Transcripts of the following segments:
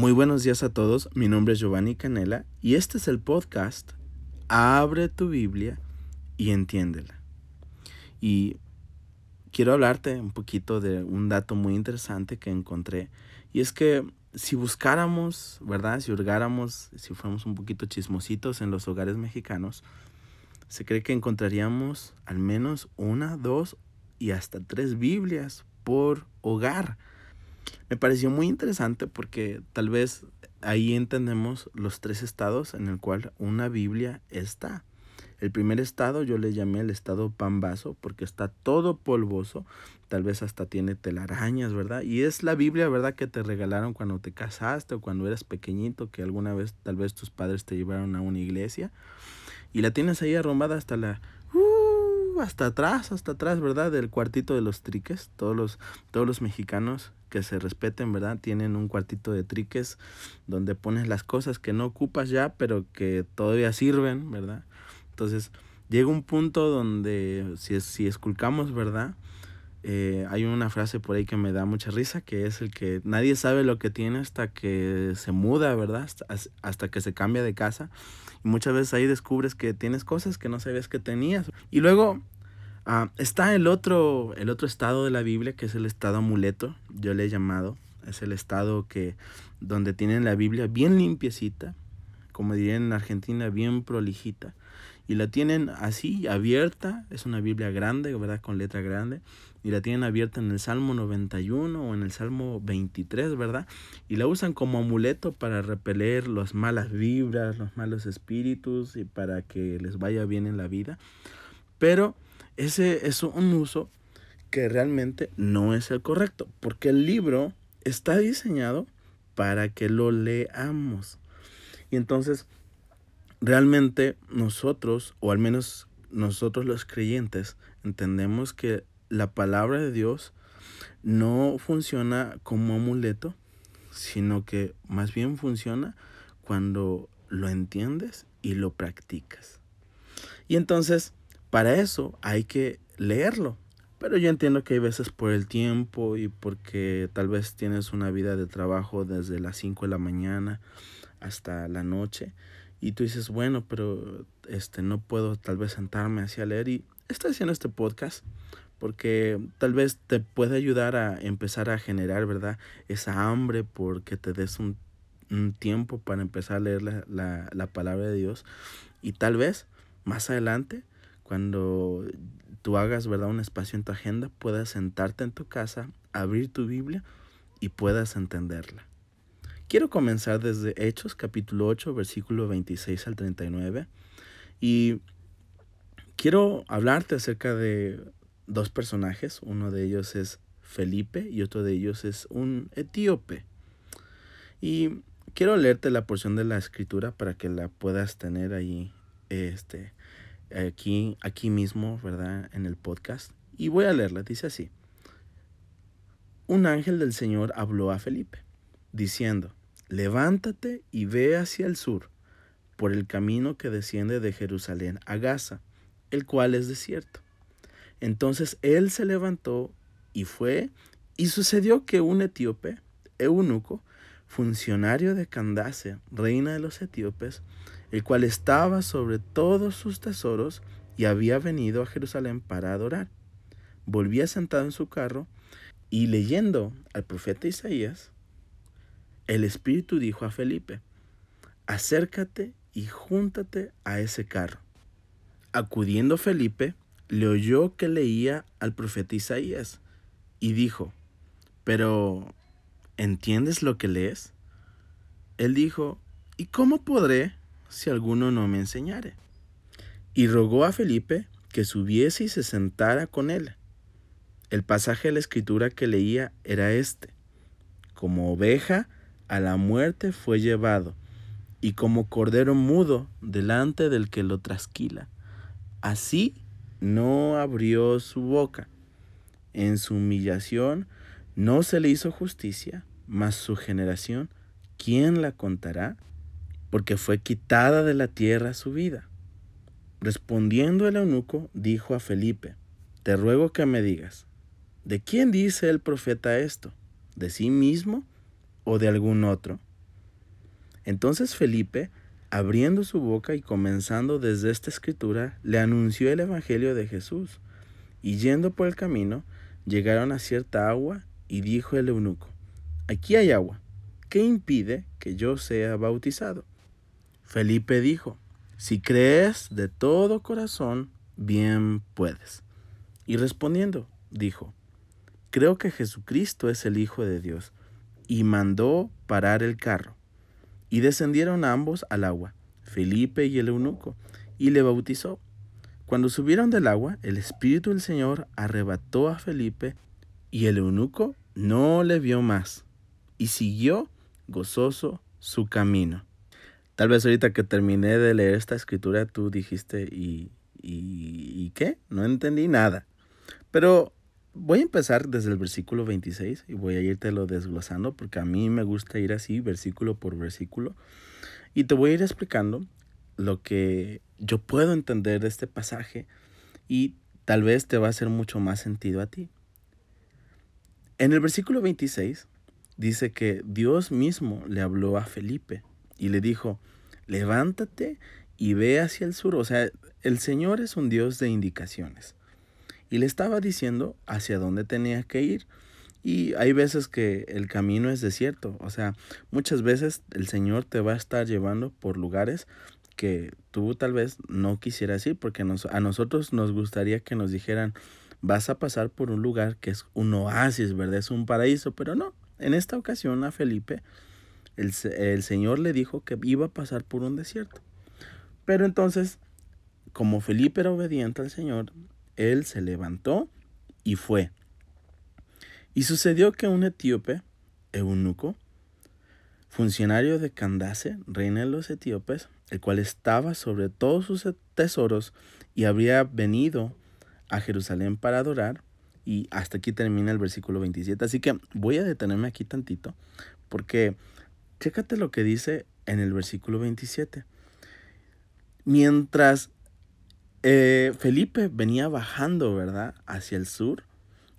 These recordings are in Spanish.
Muy buenos días a todos, mi nombre es Giovanni Canela y este es el podcast Abre tu Biblia y entiéndela. Y quiero hablarte un poquito de un dato muy interesante que encontré y es que si buscáramos, ¿verdad? Si hurgáramos, si fuéramos un poquito chismositos en los hogares mexicanos, se cree que encontraríamos al menos una, dos y hasta tres Biblias por hogar. Me pareció muy interesante porque tal vez ahí entendemos los tres estados en el cual una Biblia está. El primer estado yo le llamé el estado pambazo porque está todo polvoso, tal vez hasta tiene telarañas, ¿verdad? Y es la Biblia, ¿verdad? Que te regalaron cuando te casaste o cuando eras pequeñito, que alguna vez tal vez tus padres te llevaron a una iglesia y la tienes ahí arrumbada hasta la hasta atrás, hasta atrás, ¿verdad? Del cuartito de los triques. Todos los, todos los mexicanos que se respeten, ¿verdad? Tienen un cuartito de triques donde pones las cosas que no ocupas ya, pero que todavía sirven, ¿verdad? Entonces, llega un punto donde si, si esculcamos, ¿verdad? Eh, hay una frase por ahí que me da mucha risa, que es el que nadie sabe lo que tiene hasta que se muda, ¿verdad? Hasta, hasta que se cambia de casa. Muchas veces ahí descubres que tienes cosas que no sabías que tenías. Y luego ah, está el otro, el otro estado de la Biblia, que es el estado amuleto, yo le he llamado. Es el estado que, donde tienen la Biblia bien limpiecita, como dirían en Argentina, bien prolijita. Y la tienen así, abierta, es una Biblia grande, ¿verdad? Con letra grande. Y la tienen abierta en el Salmo 91 o en el Salmo 23, ¿verdad? Y la usan como amuleto para repeler las malas vibras, los malos espíritus y para que les vaya bien en la vida. Pero ese es un uso que realmente no es el correcto, porque el libro está diseñado para que lo leamos. Y entonces, realmente nosotros, o al menos nosotros los creyentes, entendemos que la palabra de Dios no funciona como amuleto, sino que más bien funciona cuando lo entiendes y lo practicas. Y entonces, para eso hay que leerlo. Pero yo entiendo que hay veces por el tiempo y porque tal vez tienes una vida de trabajo desde las 5 de la mañana hasta la noche y tú dices, bueno, pero este no puedo tal vez sentarme así a leer y estoy haciendo este podcast porque tal vez te puede ayudar a empezar a generar, ¿verdad? Esa hambre porque te des un, tiempo para empezar a leer la, la, la palabra de Dios y tal vez más adelante cuando tú hagas, ¿verdad? Un espacio en tu agenda, puedas sentarte en tu casa, abrir tu Biblia y puedas entenderla. Quiero comenzar desde Hechos capítulo 8, versículo 26 al 39. Y quiero hablarte acerca de dos personajes. Uno de ellos es Felipe y otro de ellos es un etíope. Y quiero leerte la porción de la escritura para que la puedas tener ahí este, aquí, aquí mismo, ¿verdad? En el podcast. Y voy a leerla. Dice así. Un ángel del Señor habló a Felipe, diciendo, levántate y ve hacia el sur, por el camino que desciende de Jerusalén a Gaza, el cual es desierto. Entonces él se levantó y fue, y sucedió que un etíope, eunuco, funcionario de Candace, reina de los etíopes, el cual estaba sobre todos sus tesoros y había venido a Jerusalén para adorar, volvía sentado en su carro y leyendo al profeta Isaías, el Espíritu dijo a Felipe, acércate y júntate a ese carro. Acudiendo Felipe, le oyó que leía al profeta Isaías y dijo, pero ¿entiendes lo que lees? Él dijo, ¿y cómo podré si alguno no me enseñare? Y rogó a Felipe que subiese y se sentara con él. El pasaje de la escritura que leía era este, como oveja a la muerte fue llevado, y como cordero mudo delante del que lo trasquila. Así no abrió su boca. En su humillación no se le hizo justicia, mas su generación, ¿quién la contará? Porque fue quitada de la tierra su vida. Respondiendo el eunuco, dijo a Felipe, Te ruego que me digas, ¿de quién dice el profeta esto? ¿De sí mismo o de algún otro. Entonces Felipe, abriendo su boca y comenzando desde esta escritura, le anunció el Evangelio de Jesús. Y yendo por el camino, llegaron a cierta agua y dijo el eunuco, aquí hay agua, ¿qué impide que yo sea bautizado? Felipe dijo, si crees de todo corazón, bien puedes. Y respondiendo, dijo, creo que Jesucristo es el Hijo de Dios. Y mandó parar el carro. Y descendieron ambos al agua, Felipe y el eunuco, y le bautizó. Cuando subieron del agua, el Espíritu del Señor arrebató a Felipe, y el eunuco no le vio más, y siguió gozoso su camino. Tal vez ahorita que terminé de leer esta escritura, tú dijiste, ¿y, y, y qué? No entendí nada. Pero voy a empezar desde el versículo 26 y voy a irte lo desglosando porque a mí me gusta ir así, versículo por versículo. Y te voy a ir explicando lo que yo puedo entender de este pasaje y tal vez te va a hacer mucho más sentido a ti. En el versículo 26 dice que Dios mismo le habló a Felipe y le dijo, levántate y ve hacia el sur. O sea, el Señor es un Dios de indicaciones y le estaba diciendo hacia dónde tenía que ir. Y hay veces que el camino es desierto, o sea, muchas veces el Señor te va a estar llevando por lugares que tú tal vez no quisieras ir, porque a nosotros nos gustaría que nos dijeran, vas a pasar por un lugar que es un oasis, ¿verdad? Es un paraíso, pero no. En esta ocasión a Felipe, el, el Señor le dijo que iba a pasar por un desierto. Pero entonces, como Felipe era obediente al Señor, él se levantó y fue. Y sucedió que un etíope, eunuco, funcionario de Candace, reina de los etíopes, el cual estaba sobre todos sus tesoros y habría venido a Jerusalén para adorar, y hasta aquí termina el versículo 27. Así que voy a detenerme aquí tantito, porque chécate lo que dice en el versículo 27. Mientras eh, Felipe venía bajando, ¿verdad? Hacia el sur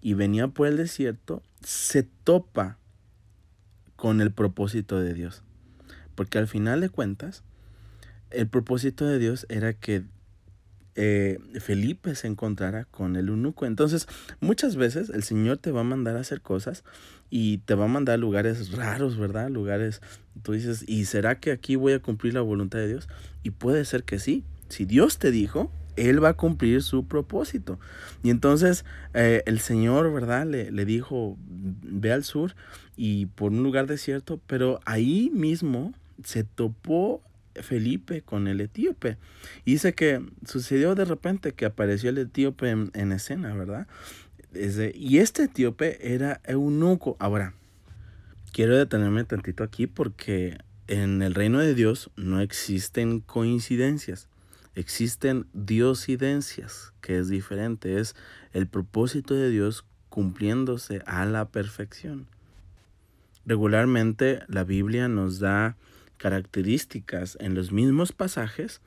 y venía por el desierto, se topa con el propósito de Dios. Porque al final de cuentas, el propósito de Dios era que eh, Felipe se encontrara con el eunuco. Entonces, muchas veces el Señor te va a mandar a hacer cosas y te va a mandar lugares raros, ¿verdad? Lugares, tú dices, ¿y será que aquí voy a cumplir la voluntad de Dios? Y puede ser que sí. Si Dios te dijo, él va a cumplir su propósito. Y entonces eh, el Señor, ¿verdad? Le, le, dijo, ve al sur y por un lugar desierto, pero ahí mismo se topó Felipe con el etíope. Y dice que sucedió de repente que apareció el etíope en, escena, ¿verdad? y este etíope era eunuco. Ahora, quiero detenerme tantito aquí porque en el reino de Dios no existen coincidencias existen diosidencias, que es diferente, es el propósito de Dios cumpliéndose a la perfección. Regularmente la Biblia nos da características en los mismos pasajes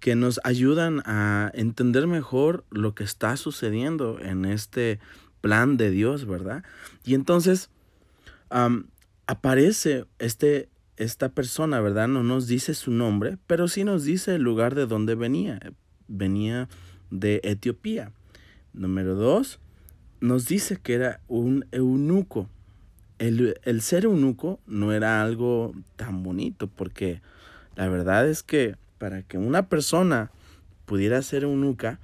que nos ayudan a entender mejor lo que está sucediendo en este plan de Dios, ¿verdad? Y entonces aparece este esta persona, ¿verdad? No nos dice su nombre, pero sí nos dice el lugar de donde venía. Venía de Etiopía. Número dos, nos dice que era un eunuco. El, el, ser eunuco no era algo tan bonito porque la verdad es que para que una persona pudiera ser eunuca,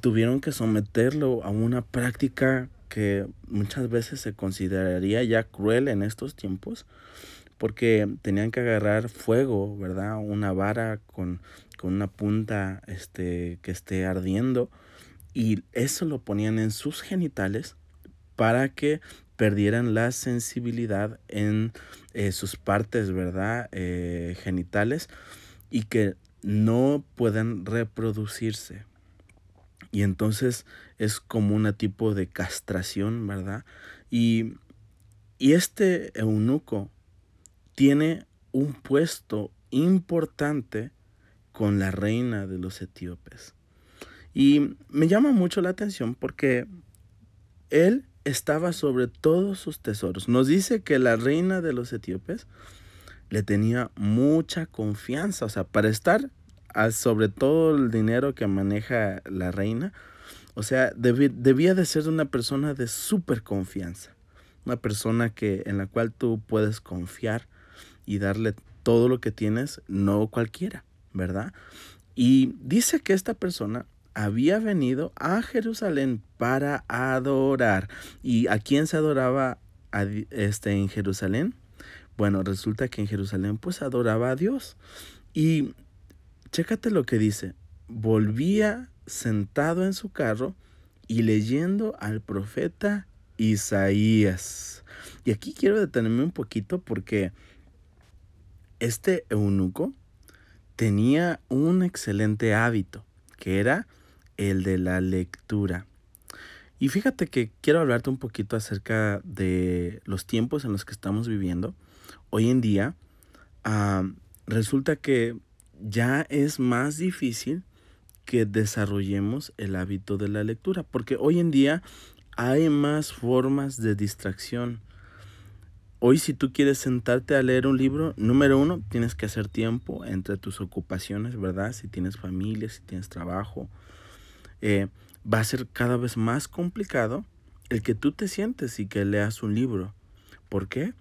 tuvieron que someterlo a una práctica que muchas veces se consideraría ya cruel en estos tiempos, porque tenían que agarrar fuego, ¿verdad? Una vara con, con una punta este, que esté ardiendo y eso lo ponían en sus genitales para que perdieran la sensibilidad en eh, sus partes, ¿verdad? Eh, genitales y que no puedan reproducirse. Y entonces es como un tipo de castración, ¿verdad? Y, y este eunuco tiene un puesto importante con la reina de los etíopes. Y me llama mucho la atención porque él estaba sobre todos sus tesoros. Nos dice que la reina de los etíopes le tenía mucha confianza, o sea, para estar sobre todo el dinero que maneja la reina, o sea, debía de ser una persona de súper confianza, una persona que, en la cual tú puedes confiar y darle todo lo que tienes, no cualquiera, ¿verdad? Y dice que esta persona había venido a Jerusalén para adorar. ¿Y a quién se adoraba este, en Jerusalén? Bueno, resulta que en Jerusalén pues adoraba a Dios. Y chécate lo que dice. Volvía sentado en su carro y leyendo al profeta Isaías. Y aquí quiero detenerme un poquito porque este eunuco tenía un excelente hábito, que era el de la lectura. Y fíjate que quiero hablarte un poquito acerca de los tiempos en los que estamos viviendo. Hoy en día ah, resulta que ya es más difícil que desarrollemos el hábito de la lectura, porque hoy en día hay más formas de distracción. Hoy si tú quieres sentarte a leer un libro, número uno, tienes que hacer tiempo entre tus ocupaciones, ¿verdad? Si tienes familia, si tienes trabajo, eh, va a ser cada vez más complicado el que tú te sientes y que leas un libro. ¿Por qué?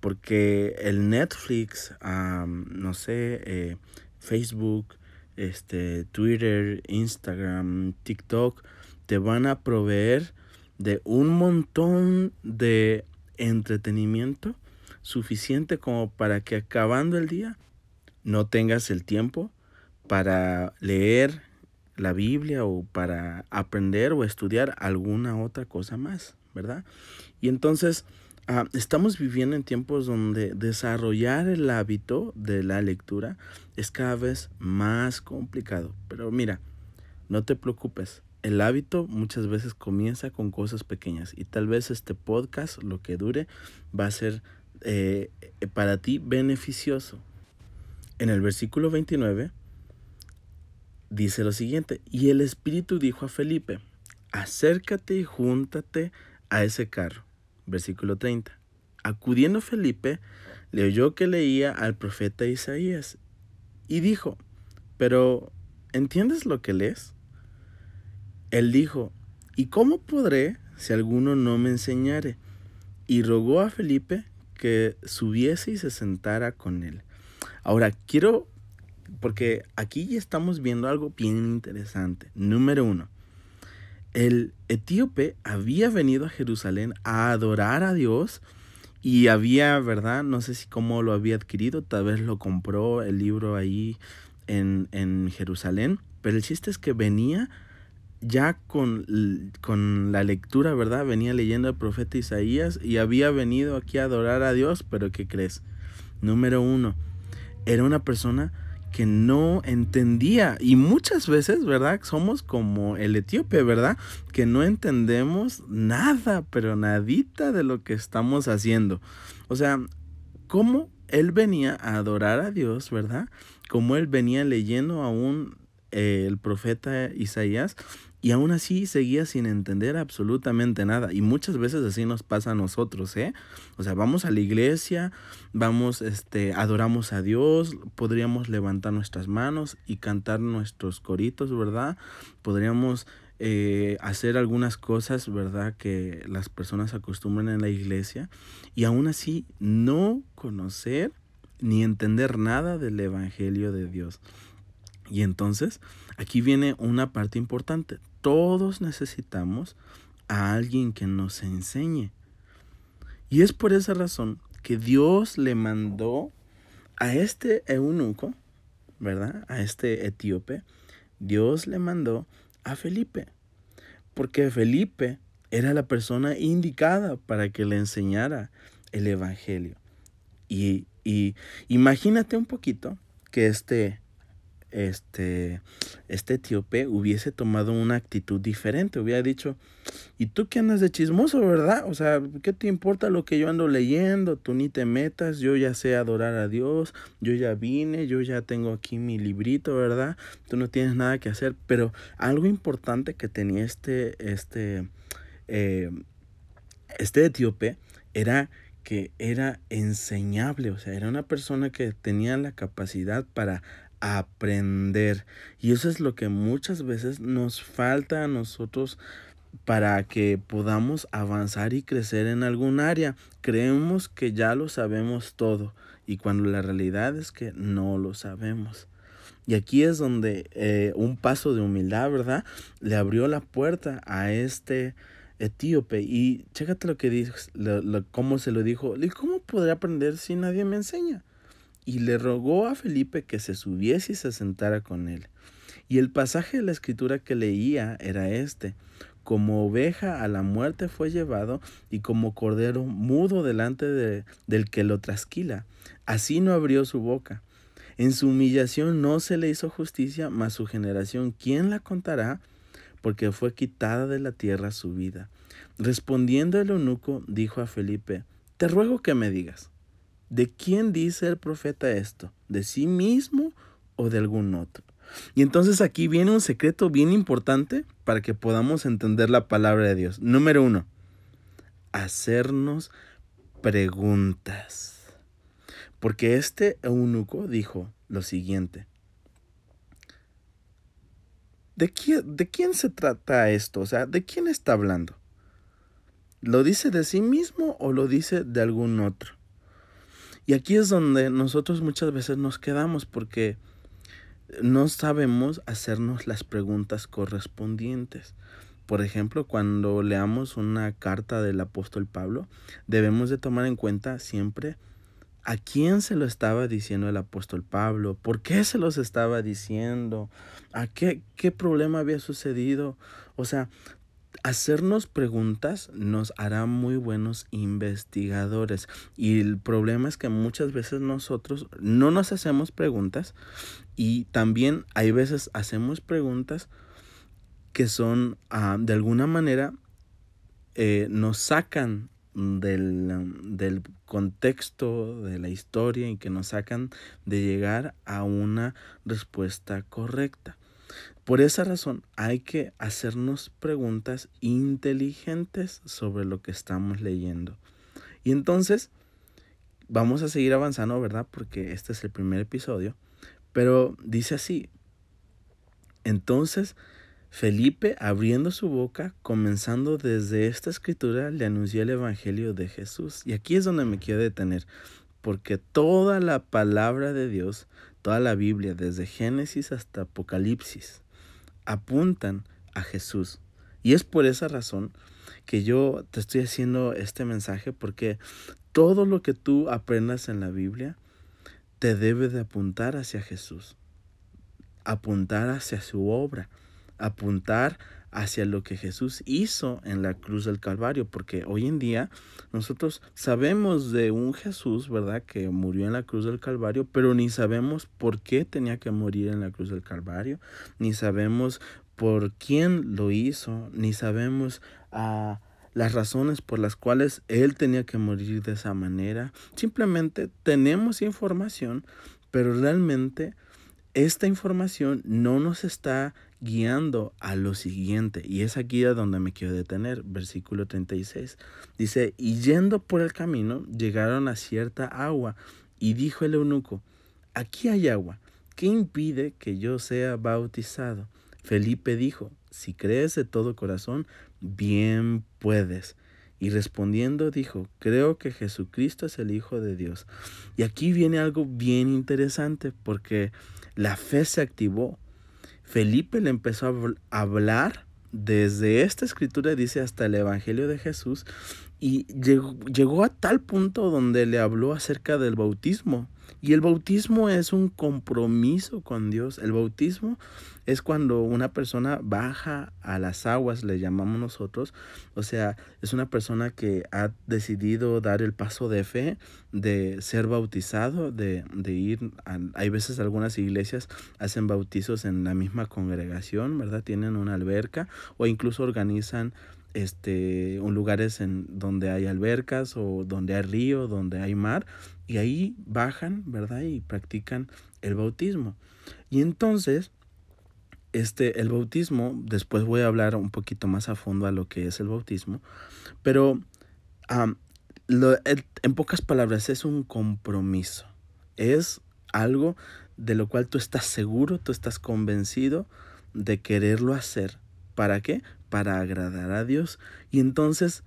Porque el Netflix, no sé, eh, Facebook, este, Twitter, Instagram, TikTok, te van a proveer de un montón de entretenimiento suficiente como para que acabando el día no tengas el tiempo para leer la Biblia o para aprender o estudiar alguna otra cosa más, ¿verdad? Y entonces ah, estamos viviendo en tiempos donde desarrollar el hábito de la lectura es cada vez más complicado. Pero mira, no te preocupes. El hábito muchas veces comienza con cosas pequeñas y tal vez este podcast, lo que dure, va a ser eh, para ti beneficioso. En el versículo 29 dice lo siguiente, y el Espíritu dijo a Felipe, acércate y júntate a ese carro. Versículo 30. Acudiendo Felipe, le oyó que leía al profeta Isaías y dijo, pero ¿entiendes lo que lees? Él dijo, ¿y cómo podré si alguno no me enseñare? Y rogó a Felipe que subiese y se sentara con él. Ahora, quiero porque aquí ya estamos viendo algo bien interesante. Número uno, el etíope había venido a Jerusalén a adorar a Dios y había, ¿verdad? No sé si cómo lo había adquirido, tal vez lo compró el libro ahí en, en Jerusalén, pero el chiste es que venía ya con, con, la lectura, ¿verdad? Venía leyendo el profeta Isaías y había venido aquí a adorar a Dios, pero ¿qué crees? Número uno, era una persona que no entendía. Y muchas veces, ¿verdad? Somos como el etíope, ¿verdad? Que no entendemos nada, pero nadita de lo que estamos haciendo. O sea, cómo él venía a adorar a Dios, ¿verdad? Como él venía leyendo aún eh, el profeta Isaías y aún así seguía sin entender absolutamente nada. Y muchas veces así nos pasa a nosotros, ¿eh? O sea, vamos a la iglesia, vamos, este, adoramos a Dios, podríamos levantar nuestras manos y cantar nuestros coritos, ¿verdad? Podríamos eh, hacer algunas cosas, ¿verdad? Que las personas acostumbran en la iglesia. Y aún así no conocer ni entender nada del Evangelio de Dios. Y entonces, aquí viene una parte importante todos necesitamos a alguien que nos enseñe. Y es por esa razón que Dios le mandó a este eunuco, ¿verdad? A este etíope, Dios le mandó a Felipe. Porque Felipe era la persona indicada para que le enseñara el Evangelio. Y, y imagínate un poquito que este este, este etíope hubiese tomado una actitud diferente, hubiera dicho, ¿y tú qué andas de chismoso, verdad? O sea, ¿qué te importa lo que yo ando leyendo? Tú ni te metas, yo ya sé adorar a Dios, yo ya vine, yo ya tengo aquí mi librito, ¿verdad? Tú no tienes nada que hacer, pero algo importante que tenía este, este, eh, este etíope era que era enseñable, o sea, era una persona que tenía la capacidad para aprender. Y eso es lo que muchas veces nos falta a nosotros para que podamos avanzar y crecer en algún área. Creemos que ya lo sabemos todo y cuando la realidad es que no lo sabemos. Y aquí es donde eh, un paso de humildad, ¿verdad? Le abrió la puerta a este etíope. Y chécate lo que dijo, cómo se lo dijo. ¿Y cómo podré aprender si nadie me enseña? Y le rogó a Felipe que se subiese y se sentara con él. Y el pasaje de la escritura que leía era este. Como oveja a la muerte fue llevado y como cordero mudo delante de, del que lo trasquila. Así no abrió su boca. En su humillación no se le hizo justicia, mas su generación, ¿quién la contará? Porque fue quitada de la tierra su vida. Respondiendo el eunuco, dijo a Felipe, Te ruego que me digas, ¿de quién dice el profeta esto? ¿De sí mismo o de algún otro? Y entonces aquí viene un secreto bien importante para que podamos entender la palabra de Dios. Número uno, hacernos preguntas. Porque este eunuco dijo lo siguiente. ¿De quién, ¿De quién se trata esto? O sea, ¿de quién está hablando? ¿Lo dice de sí mismo o lo dice de algún otro? Y aquí es donde nosotros muchas veces nos quedamos porque no sabemos hacernos las preguntas correspondientes. Por ejemplo, cuando leamos una carta del apóstol Pablo, debemos de tomar en cuenta siempre ¿A quién se lo estaba diciendo el apóstol Pablo? ¿Por qué se los estaba diciendo? ¿A qué, qué problema había sucedido? O sea, hacernos preguntas nos hará muy buenos investigadores. Y el problema es que muchas veces nosotros no nos hacemos preguntas y también hay veces hacemos preguntas que son ah, de alguna manera eh, nos sacan del, del, contexto de la historia y que nos sacan de llegar a una respuesta correcta. Por esa razón hay que hacernos preguntas inteligentes sobre lo que estamos leyendo. Y entonces vamos a seguir avanzando, ¿verdad? Porque este es el primer episodio. Pero dice así. Entonces Felipe, abriendo su boca, comenzando desde esta escritura, le anunció el Evangelio de Jesús. Y aquí es donde me quiero detener, porque toda la palabra de Dios, toda la Biblia, desde Génesis hasta Apocalipsis, apuntan a Jesús. Y es por esa razón que yo te estoy haciendo este mensaje, porque todo lo que tú aprendas en la Biblia te debe de apuntar hacia Jesús, apuntar hacia su obra apuntar hacia lo que Jesús hizo en la cruz del Calvario, porque hoy en día nosotros sabemos de un Jesús, ¿verdad?, que murió en la cruz del Calvario, pero ni sabemos por qué tenía que morir en la cruz del Calvario, ni sabemos por quién lo hizo, ni sabemos a las razones por las cuales él tenía que morir de esa manera. Simplemente tenemos información, pero realmente esta información no nos está guiando a lo siguiente. Y es aquí a donde me quiero detener. Versículo 36. Dice, y yendo por el camino, llegaron a cierta agua. Y dijo el eunuco, aquí hay agua. ¿Qué impide que yo sea bautizado? Felipe dijo, si crees de todo corazón, bien puedes. Y respondiendo dijo, creo que Jesucristo es el Hijo de Dios. Y aquí viene algo bien interesante porque la fe se activó. Felipe le empezó a hablar desde esta escritura, dice, hasta el Evangelio de Jesús, y llegó, llegó a tal punto donde le habló acerca del bautismo. Y el bautismo es un compromiso con Dios. El bautismo es cuando una persona baja a las aguas, le llamamos nosotros. O sea, es una persona que ha decidido dar el paso de fe, de ser bautizado, de, de ir. hay veces algunas iglesias hacen bautizos en la misma congregación, ¿verdad? Tienen una alberca o incluso organizan este, un lugares en donde hay albercas o donde hay río, donde hay mar, y ahí bajan, ¿verdad? Y practican el bautismo. Y entonces, este, el bautismo, después voy a hablar un poquito más a fondo a lo que es el bautismo, pero en pocas palabras, es un compromiso. Es algo de lo cual tú estás seguro, tú estás convencido de quererlo hacer. ¿Para qué? Para agradar a Dios. Y entonces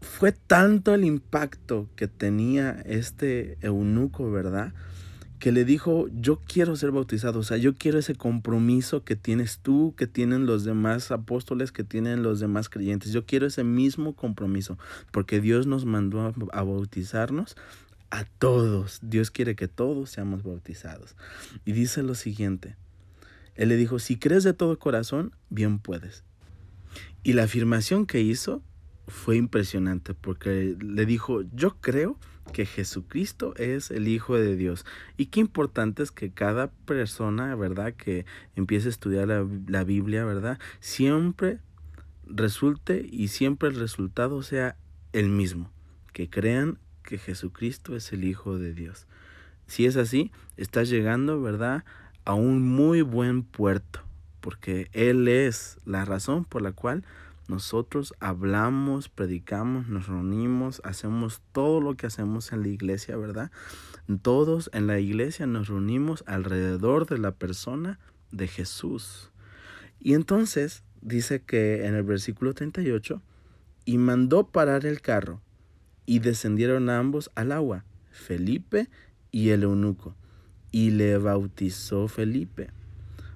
fue tanto el impacto que tenía este eunuco, ¿verdad? Que le dijo, yo quiero ser bautizado, o sea, yo quiero ese compromiso que tienes tú, que tienen los demás apóstoles, que tienen los demás creyentes. Yo quiero ese mismo compromiso, porque Dios nos mandó a, bautizarnos a todos. Dios quiere que todos seamos bautizados. Y dice lo siguiente, Él le dijo, si crees de todo corazón, bien puedes. Y la afirmación que hizo fue impresionante porque le dijo, yo creo que Jesucristo es el Hijo de Dios. Y qué importante es que cada persona, ¿verdad? Que empiece a estudiar la, Biblia, ¿verdad? Siempre resulte y siempre el resultado sea el mismo. Que crean que Jesucristo es el Hijo de Dios. Si es así, estás llegando, ¿verdad? A un muy buen puerto. Porque Él es la razón por la cual nosotros hablamos, predicamos, nos reunimos, hacemos todo lo que hacemos en la iglesia, ¿verdad? Todos en la iglesia nos reunimos alrededor de la persona de Jesús. Y entonces dice que en el versículo 38, y mandó parar el carro, y descendieron ambos al agua, Felipe y el eunuco, y le bautizó Felipe.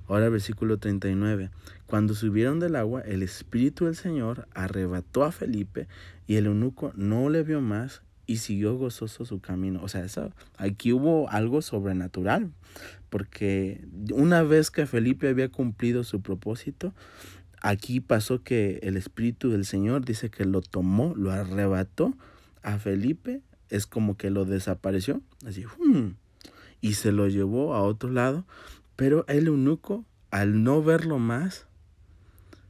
Ahora versículo 39. Cuando subieron del agua, el Espíritu del Señor arrebató a Felipe y el eunuco no le vio más y siguió gozoso su camino. O sea, eso, aquí hubo algo sobrenatural, porque una vez que Felipe había cumplido su propósito, aquí pasó que el Espíritu del Señor dice que lo tomó, lo arrebató a Felipe, es como que lo desapareció, así, hmm, y se lo llevó a otro lado pero el eunuco, al no verlo más,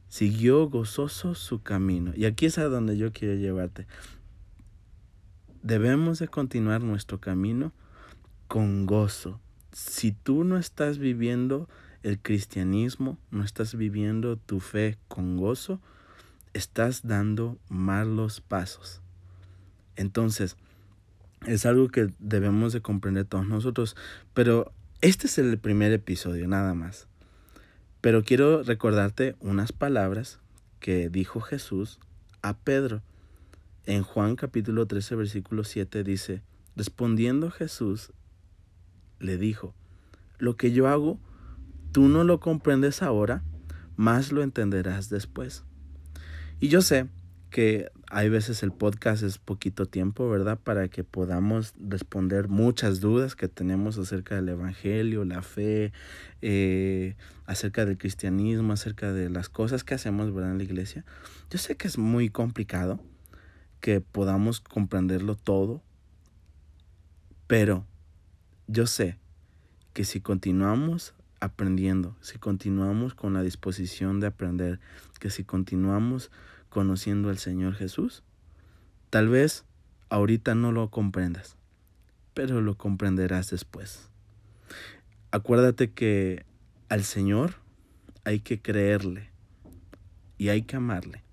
siguió gozoso su camino. Y aquí es a donde yo quiero llevarte. Debemos de continuar nuestro camino con gozo. Si tú no estás viviendo el cristianismo, no estás viviendo tu fe con gozo, estás dando malos pasos. Entonces, es algo que debemos de comprender todos nosotros, pero este es el primer episodio, nada más. Pero quiero recordarte unas palabras que dijo Jesús a Pedro. En Juan capítulo 13, versículo 7 dice, respondiendo Jesús, le dijo, lo que yo hago, tú no lo comprendes ahora, más lo entenderás después. Y yo sé que hay veces el podcast es poquito tiempo, ¿verdad? Para que podamos responder muchas dudas que tenemos acerca del Evangelio, la fe, eh, acerca del cristianismo, acerca de las cosas que hacemos, ¿verdad? En la iglesia. Yo sé que es muy complicado que podamos comprenderlo todo, pero yo sé que si continuamos aprendiendo, si continuamos con la disposición de aprender, que si continuamos conociendo al Señor Jesús? Tal vez ahorita no lo comprendas, pero lo comprenderás después. Acuérdate que al Señor hay que creerle y hay que amarle.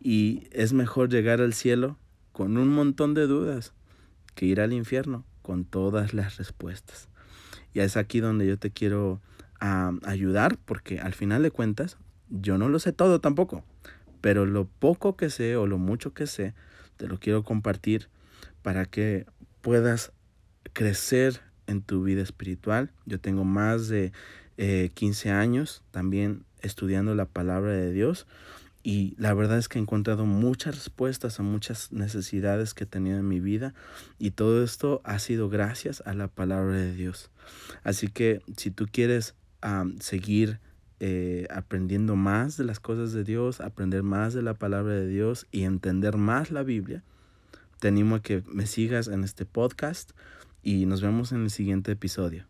Y es mejor llegar al cielo con un montón de dudas que ir al infierno con todas las respuestas. Y es aquí donde yo te quiero ayudar porque al final de cuentas yo no lo sé todo tampoco pero lo poco que sé o lo mucho que sé, te lo quiero compartir para que puedas crecer en tu vida espiritual. Yo tengo más de 15 eh, años también estudiando la palabra de Dios y la verdad es que he encontrado muchas respuestas a muchas necesidades que he tenido en mi vida y todo esto ha sido gracias a la palabra de Dios. Así que si tú quieres seguir eh, aprendiendo más de las cosas de Dios, aprender más de la palabra de Dios y entender más la Biblia, te animo a que me sigas en este podcast y nos vemos en el siguiente episodio.